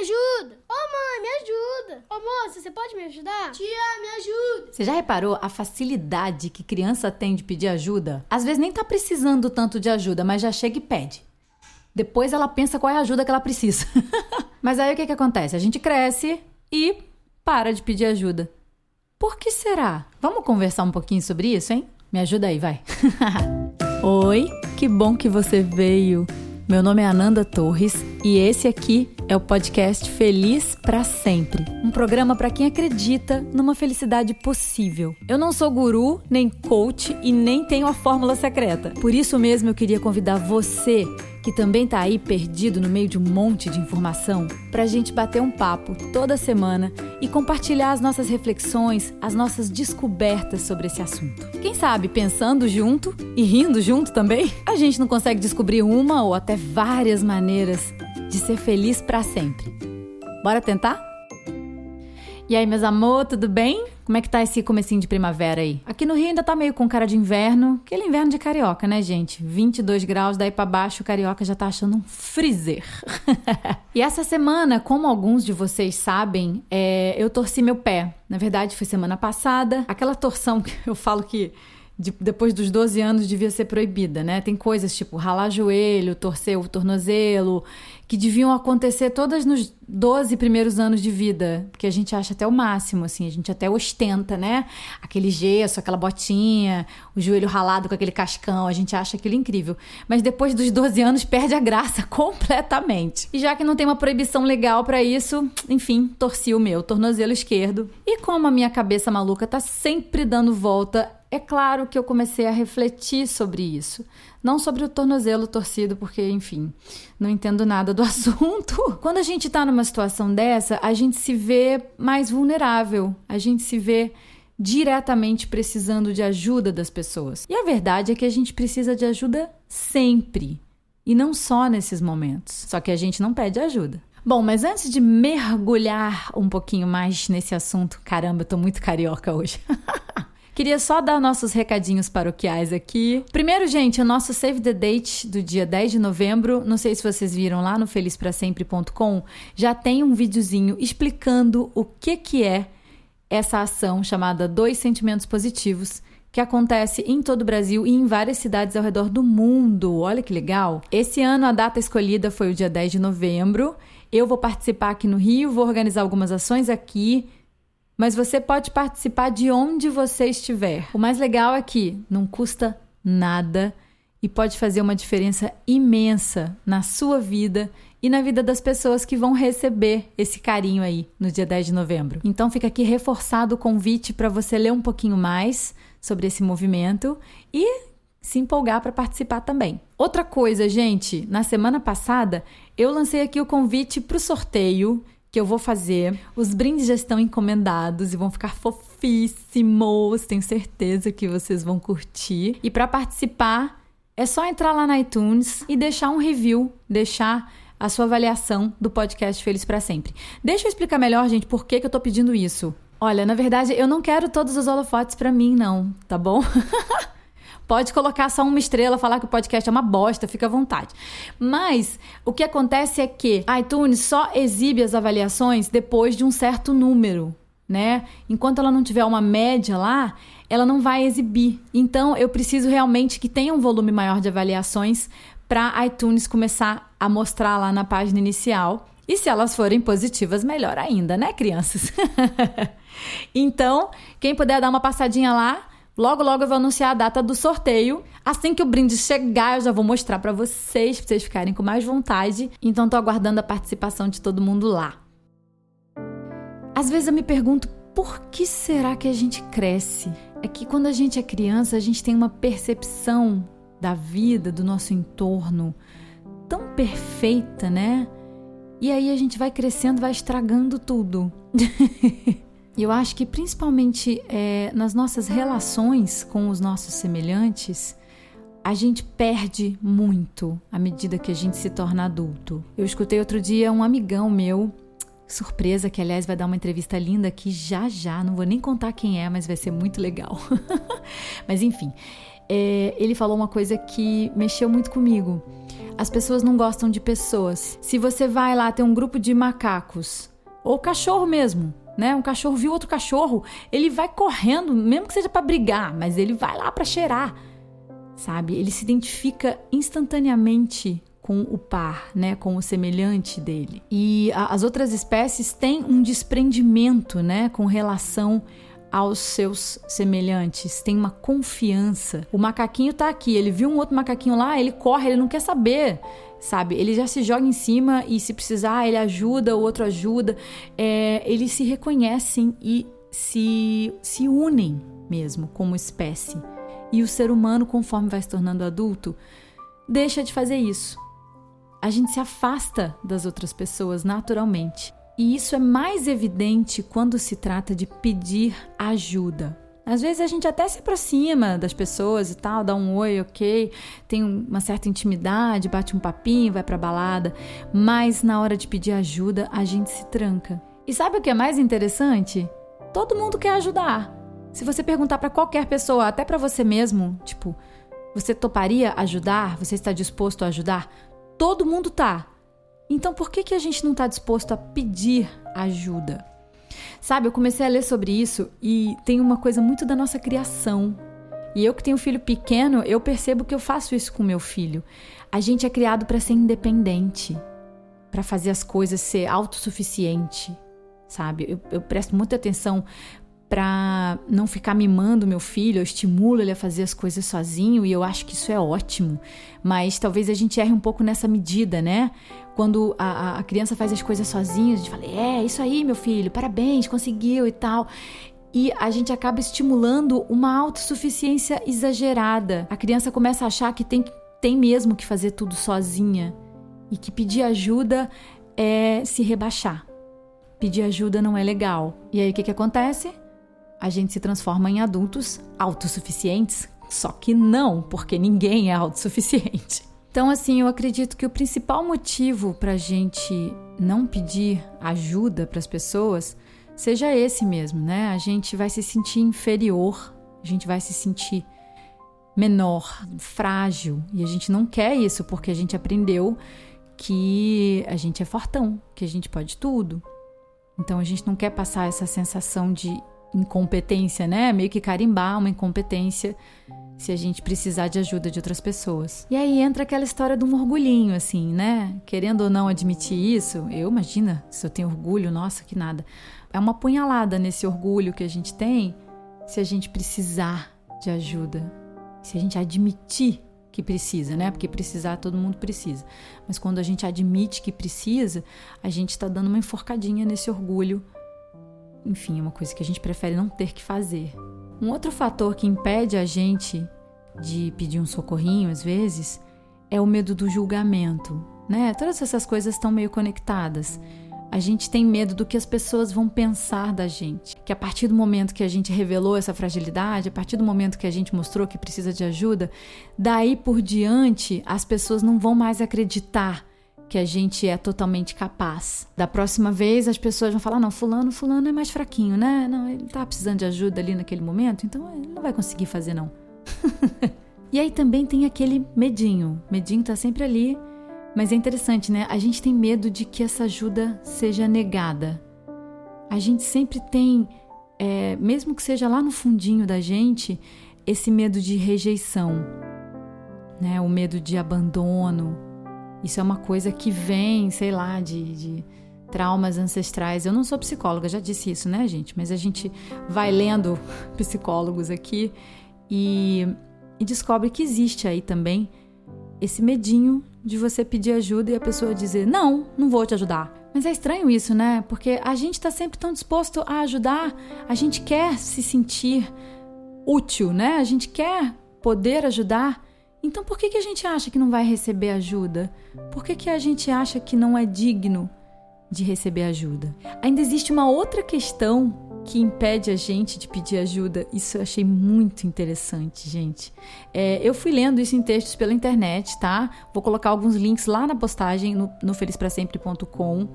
ajuda! Ô mãe, me ajuda! Ô moça, você pode me ajudar? Tia, me ajuda! Você já reparou a facilidade que criança tem de pedir ajuda? Às vezes nem tá precisando tanto de ajuda, mas já chega e pede. Depois ela pensa qual é a ajuda que ela precisa. mas aí o que, que acontece? A gente cresce e para de pedir ajuda. Por que será? Vamos conversar um pouquinho sobre isso, hein? Me ajuda aí, vai. Oi, que bom que você veio. Meu nome é Ananda Torres e esse aqui é o podcast Feliz para Sempre, um programa para quem acredita numa felicidade possível. Eu não sou guru, nem coach e nem tenho a fórmula secreta. Por isso mesmo eu queria convidar você que também está aí perdido no meio de um monte de informação, para a gente bater um papo toda semana e compartilhar as nossas reflexões, as nossas descobertas sobre esse assunto. Quem sabe, pensando junto e rindo junto também, a gente não consegue descobrir uma ou até várias maneiras de ser feliz para sempre. Bora tentar? E aí, meus amor, tudo bem? Como é que tá esse comecinho de primavera aí? Aqui no Rio ainda tá meio com cara de inverno, aquele inverno de carioca, né, gente? 22 graus, daí para baixo o carioca já tá achando um freezer. e essa semana, como alguns de vocês sabem, é, eu torci meu pé. Na verdade, foi semana passada. Aquela torção que eu falo que de, depois dos 12 anos devia ser proibida, né? Tem coisas tipo ralar joelho, torcer o tornozelo, que deviam acontecer todas nos 12 primeiros anos de vida, que a gente acha até o máximo, assim, a gente até ostenta, né? Aquele gesso, aquela botinha, o joelho ralado com aquele cascão, a gente acha aquilo incrível. Mas depois dos 12 anos perde a graça completamente. E já que não tem uma proibição legal para isso, enfim, torci o meu tornozelo esquerdo. E como a minha cabeça maluca tá sempre dando volta é claro que eu comecei a refletir sobre isso. Não sobre o tornozelo torcido, porque, enfim, não entendo nada do assunto. Quando a gente está numa situação dessa, a gente se vê mais vulnerável, a gente se vê diretamente precisando de ajuda das pessoas. E a verdade é que a gente precisa de ajuda sempre, e não só nesses momentos. Só que a gente não pede ajuda. Bom, mas antes de mergulhar um pouquinho mais nesse assunto, caramba, eu tô muito carioca hoje. Queria só dar nossos recadinhos paroquiais aqui. Primeiro, gente, o nosso Save the Date do dia 10 de novembro, não sei se vocês viram lá no felizprasempre.com, já tem um videozinho explicando o que que é essa ação chamada Dois Sentimentos Positivos, que acontece em todo o Brasil e em várias cidades ao redor do mundo. Olha que legal! Esse ano a data escolhida foi o dia 10 de novembro. Eu vou participar aqui no Rio, vou organizar algumas ações aqui mas você pode participar de onde você estiver. O mais legal é que não custa nada e pode fazer uma diferença imensa na sua vida e na vida das pessoas que vão receber esse carinho aí no dia 10 de novembro. Então fica aqui reforçado o convite para você ler um pouquinho mais sobre esse movimento e se empolgar para participar também. Outra coisa, gente, na semana passada eu lancei aqui o convite para o sorteio que eu vou fazer. Os brindes já estão encomendados e vão ficar fofíssimos. Tenho certeza que vocês vão curtir. E para participar, é só entrar lá na iTunes e deixar um review, deixar a sua avaliação do podcast Feliz para Sempre. Deixa eu explicar melhor, gente, por que, que eu tô pedindo isso. Olha, na verdade, eu não quero todos os holofotes para mim, não, tá bom? Pode colocar só uma estrela, falar que o podcast é uma bosta, fica à vontade. Mas o que acontece é que iTunes só exibe as avaliações depois de um certo número, né? Enquanto ela não tiver uma média lá, ela não vai exibir. Então eu preciso realmente que tenha um volume maior de avaliações para iTunes começar a mostrar lá na página inicial. E se elas forem positivas, melhor ainda, né, crianças? então, quem puder dar uma passadinha lá, Logo, logo eu vou anunciar a data do sorteio. Assim que o brinde chegar, eu já vou mostrar para vocês, pra vocês ficarem com mais vontade. Então tô aguardando a participação de todo mundo lá. Às vezes eu me pergunto por que será que a gente cresce? É que quando a gente é criança, a gente tem uma percepção da vida, do nosso entorno tão perfeita, né? E aí a gente vai crescendo, vai estragando tudo. E eu acho que principalmente é, nas nossas relações com os nossos semelhantes, a gente perde muito à medida que a gente se torna adulto. Eu escutei outro dia um amigão meu, surpresa, que aliás vai dar uma entrevista linda aqui já já, não vou nem contar quem é, mas vai ser muito legal. mas enfim, é, ele falou uma coisa que mexeu muito comigo. As pessoas não gostam de pessoas. Se você vai lá ter um grupo de macacos, ou cachorro mesmo, né? Um cachorro viu outro cachorro, ele vai correndo, mesmo que seja para brigar, mas ele vai lá para cheirar. Sabe? Ele se identifica instantaneamente com o par, né, com o semelhante dele. E a, as outras espécies têm um desprendimento, né, com relação aos seus semelhantes, tem uma confiança. O macaquinho tá aqui, ele viu um outro macaquinho lá, ele corre, ele não quer saber, sabe? Ele já se joga em cima e se precisar, ele ajuda, o outro ajuda. É, eles se reconhecem e se, se unem mesmo como espécie. E o ser humano, conforme vai se tornando adulto, deixa de fazer isso. A gente se afasta das outras pessoas naturalmente. E isso é mais evidente quando se trata de pedir ajuda. Às vezes a gente até se aproxima das pessoas e tal, dá um oi, ok, tem uma certa intimidade, bate um papinho, vai pra balada, mas na hora de pedir ajuda a gente se tranca. E sabe o que é mais interessante? Todo mundo quer ajudar. Se você perguntar para qualquer pessoa, até para você mesmo, tipo, você toparia ajudar? Você está disposto a ajudar? Todo mundo tá. Então por que, que a gente não está disposto a pedir ajuda? Sabe, eu comecei a ler sobre isso e tem uma coisa muito da nossa criação. E eu que tenho filho pequeno, eu percebo que eu faço isso com meu filho. A gente é criado para ser independente, para fazer as coisas ser autossuficiente, sabe? Eu, eu presto muita atenção para não ficar mimando meu filho, eu estimulo ele a fazer as coisas sozinho e eu acho que isso é ótimo. Mas talvez a gente erre um pouco nessa medida, né? Quando a, a criança faz as coisas sozinha, a gente fala: é, isso aí, meu filho, parabéns, conseguiu e tal. E a gente acaba estimulando uma autossuficiência exagerada. A criança começa a achar que tem, tem mesmo que fazer tudo sozinha e que pedir ajuda é se rebaixar. Pedir ajuda não é legal. E aí o que, que acontece? A gente se transforma em adultos autossuficientes, só que não, porque ninguém é autossuficiente. Então, assim, eu acredito que o principal motivo para a gente não pedir ajuda para as pessoas seja esse mesmo, né? A gente vai se sentir inferior, a gente vai se sentir menor, frágil, e a gente não quer isso porque a gente aprendeu que a gente é fortão, que a gente pode tudo. Então a gente não quer passar essa sensação de incompetência, né? Meio que carimbar uma incompetência se a gente precisar de ajuda de outras pessoas. E aí entra aquela história de um orgulhinho, assim, né? Querendo ou não admitir isso, eu imagina se eu tenho orgulho, nossa, que nada. É uma punhalada nesse orgulho que a gente tem se a gente precisar de ajuda. Se a gente admitir que precisa, né? Porque precisar todo mundo precisa. Mas quando a gente admite que precisa, a gente está dando uma enforcadinha nesse orgulho enfim, é uma coisa que a gente prefere não ter que fazer. Um outro fator que impede a gente de pedir um socorrinho, às vezes, é o medo do julgamento, né? Todas essas coisas estão meio conectadas. A gente tem medo do que as pessoas vão pensar da gente. Que a partir do momento que a gente revelou essa fragilidade, a partir do momento que a gente mostrou que precisa de ajuda, daí por diante as pessoas não vão mais acreditar que a gente é totalmente capaz. Da próxima vez as pessoas vão falar: não, fulano, fulano é mais fraquinho, né? Não, ele tá precisando de ajuda ali naquele momento, então ele não vai conseguir fazer, não. e aí também tem aquele medinho. Medinho tá sempre ali, mas é interessante, né? A gente tem medo de que essa ajuda seja negada. A gente sempre tem, é, mesmo que seja lá no fundinho da gente, esse medo de rejeição, né? O medo de abandono, isso é uma coisa que vem, sei lá, de, de traumas ancestrais. Eu não sou psicóloga, já disse isso, né, gente? Mas a gente vai lendo psicólogos aqui e, e descobre que existe aí também esse medinho de você pedir ajuda e a pessoa dizer: Não, não vou te ajudar. Mas é estranho isso, né? Porque a gente está sempre tão disposto a ajudar, a gente quer se sentir útil, né? A gente quer poder ajudar. Então por que, que a gente acha que não vai receber ajuda? Por que, que a gente acha que não é digno de receber ajuda? Ainda existe uma outra questão que impede a gente de pedir ajuda. Isso eu achei muito interessante, gente. É, eu fui lendo isso em textos pela internet, tá? Vou colocar alguns links lá na postagem no, no felizprasempre.com,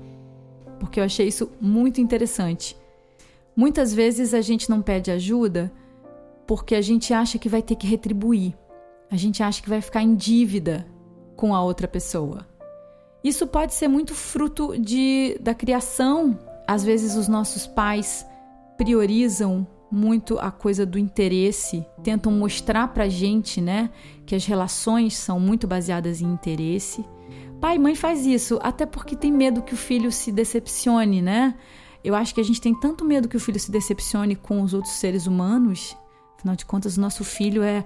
porque eu achei isso muito interessante. Muitas vezes a gente não pede ajuda porque a gente acha que vai ter que retribuir. A gente acha que vai ficar em dívida com a outra pessoa. Isso pode ser muito fruto de, da criação. Às vezes, os nossos pais priorizam muito a coisa do interesse, tentam mostrar pra gente, né, que as relações são muito baseadas em interesse. Pai e mãe faz isso, até porque tem medo que o filho se decepcione, né? Eu acho que a gente tem tanto medo que o filho se decepcione com os outros seres humanos. Afinal de contas, o nosso filho é,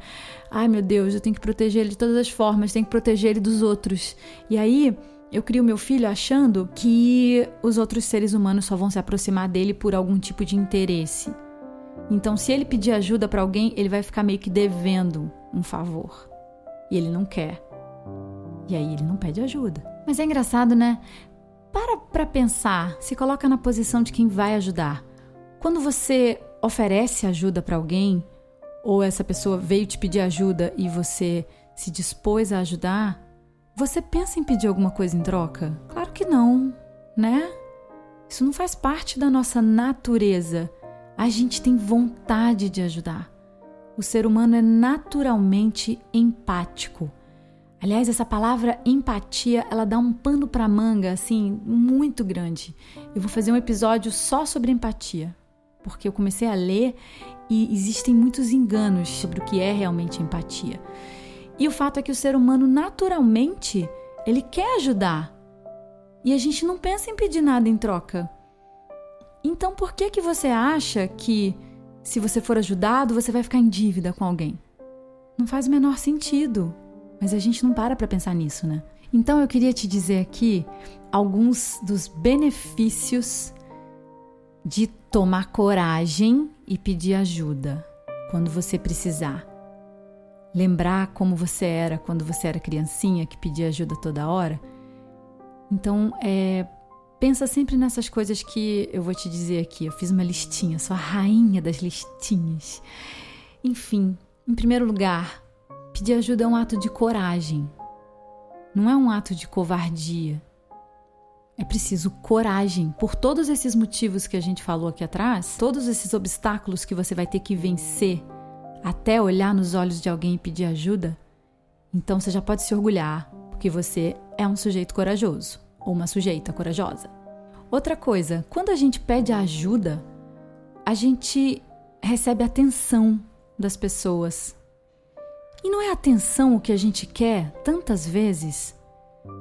ai meu Deus, eu tenho que proteger ele de todas as formas, tenho que proteger ele dos outros. E aí, eu crio meu filho achando que os outros seres humanos só vão se aproximar dele por algum tipo de interesse. Então, se ele pedir ajuda para alguém, ele vai ficar meio que devendo um favor. E ele não quer. E aí ele não pede ajuda. Mas é engraçado, né? Para para pensar, se coloca na posição de quem vai ajudar. Quando você oferece ajuda para alguém, ou essa pessoa veio te pedir ajuda e você se dispôs a ajudar, você pensa em pedir alguma coisa em troca? Claro que não, né? Isso não faz parte da nossa natureza a gente tem vontade de ajudar. O ser humano é naturalmente empático. Aliás, essa palavra empatia, ela dá um pano para manga assim muito grande. Eu vou fazer um episódio só sobre empatia, porque eu comecei a ler e existem muitos enganos sobre o que é realmente empatia. E o fato é que o ser humano naturalmente, ele quer ajudar. E a gente não pensa em pedir nada em troca. Então por que que você acha que se você for ajudado, você vai ficar em dívida com alguém? Não faz o menor sentido. Mas a gente não para para pensar nisso, né? Então eu queria te dizer aqui alguns dos benefícios de tomar coragem e pedir ajuda quando você precisar. Lembrar como você era quando você era criancinha que pedia ajuda toda hora. Então, é, Pensa sempre nessas coisas que eu vou te dizer aqui. Eu fiz uma listinha, sou a rainha das listinhas. Enfim, em primeiro lugar, pedir ajuda é um ato de coragem. Não é um ato de covardia. É preciso coragem. Por todos esses motivos que a gente falou aqui atrás, todos esses obstáculos que você vai ter que vencer até olhar nos olhos de alguém e pedir ajuda, então você já pode se orgulhar, porque você é um sujeito corajoso ou uma sujeita corajosa. Outra coisa, quando a gente pede ajuda, a gente recebe atenção das pessoas. E não é atenção o que a gente quer tantas vezes.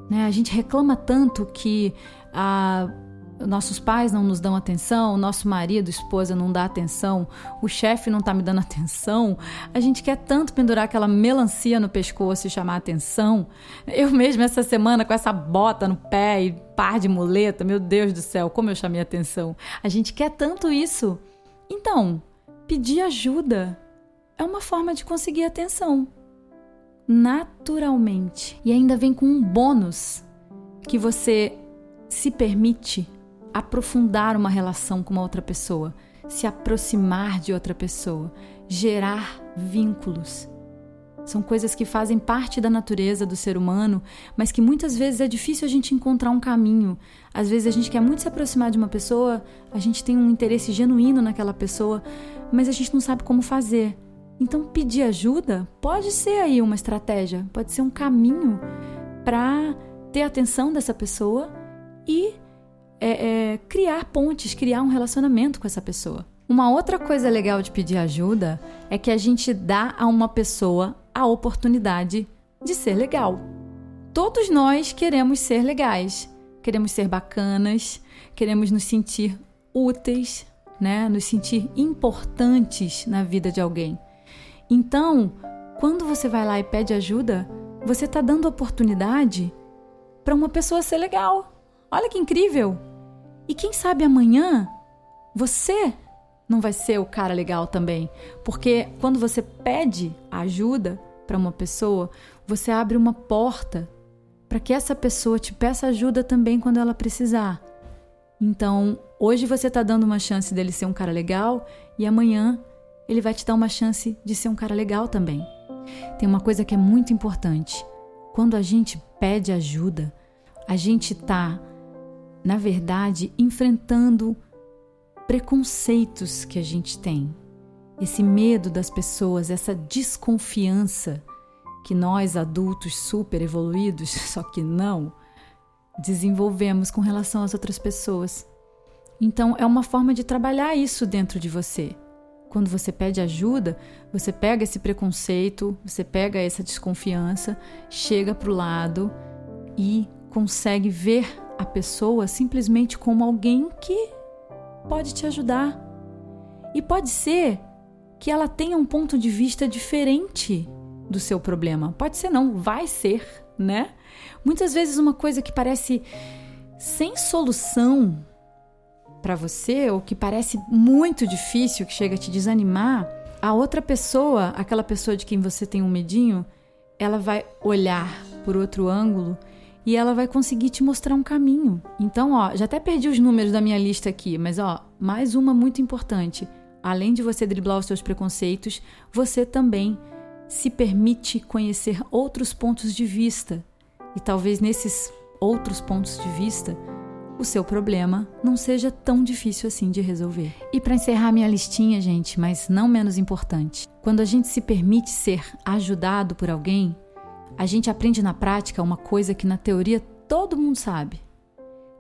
Né? A gente reclama tanto que a nossos pais não nos dão atenção, nosso marido, esposa não dá atenção, o chefe não tá me dando atenção, a gente quer tanto pendurar aquela melancia no pescoço e chamar atenção. Eu mesma essa semana com essa bota no pé e par de muleta, meu Deus do céu, como eu chamei atenção. A gente quer tanto isso. Então, pedir ajuda é uma forma de conseguir atenção. Naturalmente. E ainda vem com um bônus que você se permite aprofundar uma relação com uma outra pessoa, se aproximar de outra pessoa, gerar vínculos. São coisas que fazem parte da natureza do ser humano, mas que muitas vezes é difícil a gente encontrar um caminho. Às vezes a gente quer muito se aproximar de uma pessoa, a gente tem um interesse genuíno naquela pessoa, mas a gente não sabe como fazer. Então, pedir ajuda pode ser aí uma estratégia, pode ser um caminho para ter atenção dessa pessoa e é, é, criar pontes, criar um relacionamento com essa pessoa. Uma outra coisa legal de pedir ajuda é que a gente dá a uma pessoa a oportunidade de ser legal. Todos nós queremos ser legais, queremos ser bacanas, queremos nos sentir úteis, né? nos sentir importantes na vida de alguém. Então, quando você vai lá e pede ajuda, você está dando oportunidade para uma pessoa ser legal. Olha que incrível! E quem sabe amanhã você não vai ser o cara legal também, porque quando você pede ajuda para uma pessoa, você abre uma porta para que essa pessoa te peça ajuda também quando ela precisar. Então, hoje você está dando uma chance dele ser um cara legal e amanhã ele vai te dar uma chance de ser um cara legal também. Tem uma coisa que é muito importante. Quando a gente pede ajuda, a gente está na verdade, enfrentando preconceitos que a gente tem, esse medo das pessoas, essa desconfiança que nós adultos super evoluídos, só que não, desenvolvemos com relação às outras pessoas. Então é uma forma de trabalhar isso dentro de você. Quando você pede ajuda, você pega esse preconceito, você pega essa desconfiança, chega para o lado e consegue ver a pessoa simplesmente como alguém que pode te ajudar. E pode ser que ela tenha um ponto de vista diferente do seu problema. Pode ser não, vai ser, né? Muitas vezes uma coisa que parece sem solução para você ou que parece muito difícil, que chega a te desanimar, a outra pessoa, aquela pessoa de quem você tem um medinho, ela vai olhar por outro ângulo e ela vai conseguir te mostrar um caminho. Então, ó, já até perdi os números da minha lista aqui, mas ó, mais uma muito importante. Além de você driblar os seus preconceitos, você também se permite conhecer outros pontos de vista. E talvez nesses outros pontos de vista, o seu problema não seja tão difícil assim de resolver. E para encerrar minha listinha, gente, mas não menos importante, quando a gente se permite ser ajudado por alguém, a gente aprende na prática uma coisa que na teoria todo mundo sabe: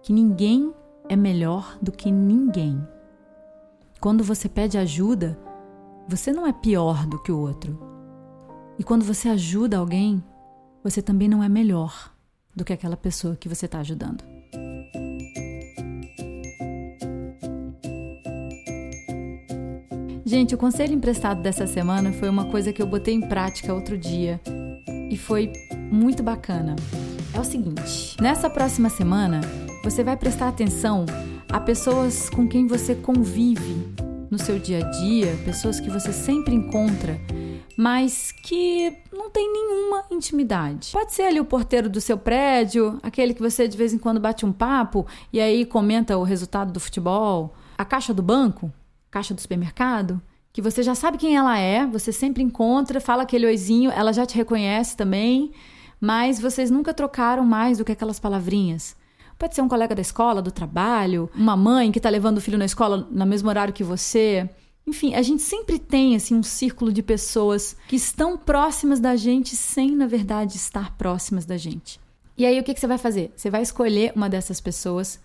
que ninguém é melhor do que ninguém. Quando você pede ajuda, você não é pior do que o outro. E quando você ajuda alguém, você também não é melhor do que aquela pessoa que você está ajudando. Gente, o conselho emprestado dessa semana foi uma coisa que eu botei em prática outro dia e foi muito bacana. É o seguinte: nessa próxima semana, você vai prestar atenção a pessoas com quem você convive no seu dia a dia, pessoas que você sempre encontra, mas que não tem nenhuma intimidade. Pode ser ali o porteiro do seu prédio, aquele que você de vez em quando bate um papo e aí comenta o resultado do futebol, a caixa do banco, caixa do supermercado, que você já sabe quem ela é, você sempre encontra, fala aquele oizinho, ela já te reconhece também, mas vocês nunca trocaram mais do que aquelas palavrinhas. Pode ser um colega da escola, do trabalho, uma mãe que está levando o filho na escola no mesmo horário que você. Enfim, a gente sempre tem assim um círculo de pessoas que estão próximas da gente sem, na verdade, estar próximas da gente. E aí o que, que você vai fazer? Você vai escolher uma dessas pessoas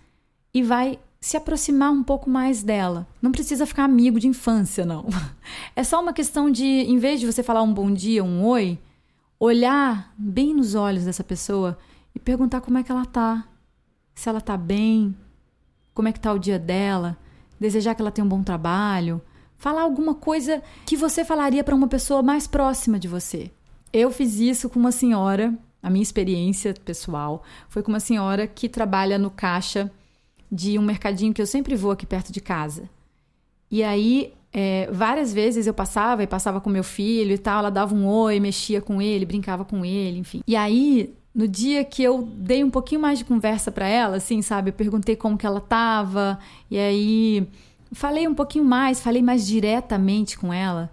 e vai se aproximar um pouco mais dela. Não precisa ficar amigo de infância, não. É só uma questão de, em vez de você falar um bom dia, um oi, olhar bem nos olhos dessa pessoa e perguntar como é que ela tá se ela tá bem, como é que tá o dia dela, desejar que ela tenha um bom trabalho, falar alguma coisa que você falaria para uma pessoa mais próxima de você. Eu fiz isso com uma senhora, a minha experiência pessoal foi com uma senhora que trabalha no caixa de um mercadinho que eu sempre vou aqui perto de casa. E aí, é, várias vezes eu passava e passava com meu filho e tal, ela dava um oi, mexia com ele, brincava com ele, enfim. E aí, no dia que eu dei um pouquinho mais de conversa para ela, assim, sabe? Eu perguntei como que ela tava, e aí falei um pouquinho mais, falei mais diretamente com ela.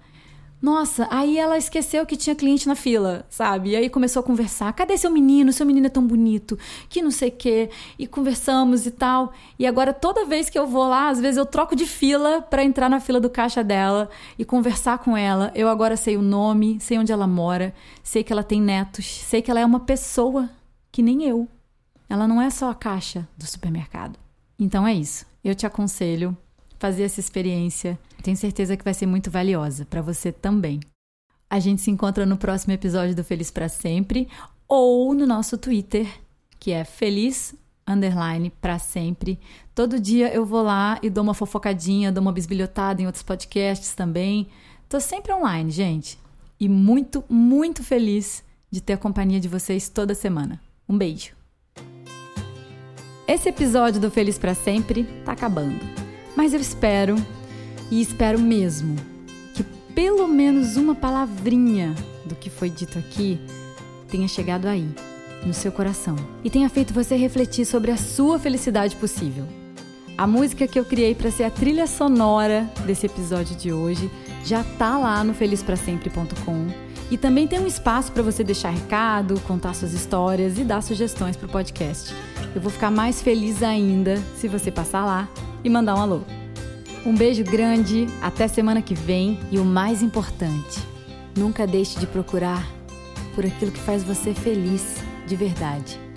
Nossa, aí ela esqueceu que tinha cliente na fila, sabe? E aí começou a conversar. Cadê seu menino? Seu menino é tão bonito, que não sei o quê. E conversamos e tal. E agora toda vez que eu vou lá, às vezes eu troco de fila para entrar na fila do caixa dela e conversar com ela. Eu agora sei o nome, sei onde ela mora, sei que ela tem netos, sei que ela é uma pessoa que nem eu. Ela não é só a caixa do supermercado. Então é isso. Eu te aconselho fazer essa experiência. Tenho certeza que vai ser muito valiosa para você também. A gente se encontra no próximo episódio do Feliz para Sempre ou no nosso Twitter, que é feliz underline para sempre. Todo dia eu vou lá e dou uma fofocadinha, dou uma bisbilhotada em outros podcasts também. Tô sempre online, gente. E muito, muito feliz de ter a companhia de vocês toda semana. Um beijo. Esse episódio do Feliz para Sempre tá acabando. Mas eu espero, e espero mesmo, que pelo menos uma palavrinha do que foi dito aqui tenha chegado aí, no seu coração, e tenha feito você refletir sobre a sua felicidade possível. A música que eu criei para ser a trilha sonora desse episódio de hoje já tá lá no felizprasempre.com e também tem um espaço para você deixar recado, contar suas histórias e dar sugestões para o podcast. Eu vou ficar mais feliz ainda se você passar lá e mandar um alô. Um beijo grande, até semana que vem e o mais importante, nunca deixe de procurar por aquilo que faz você feliz de verdade.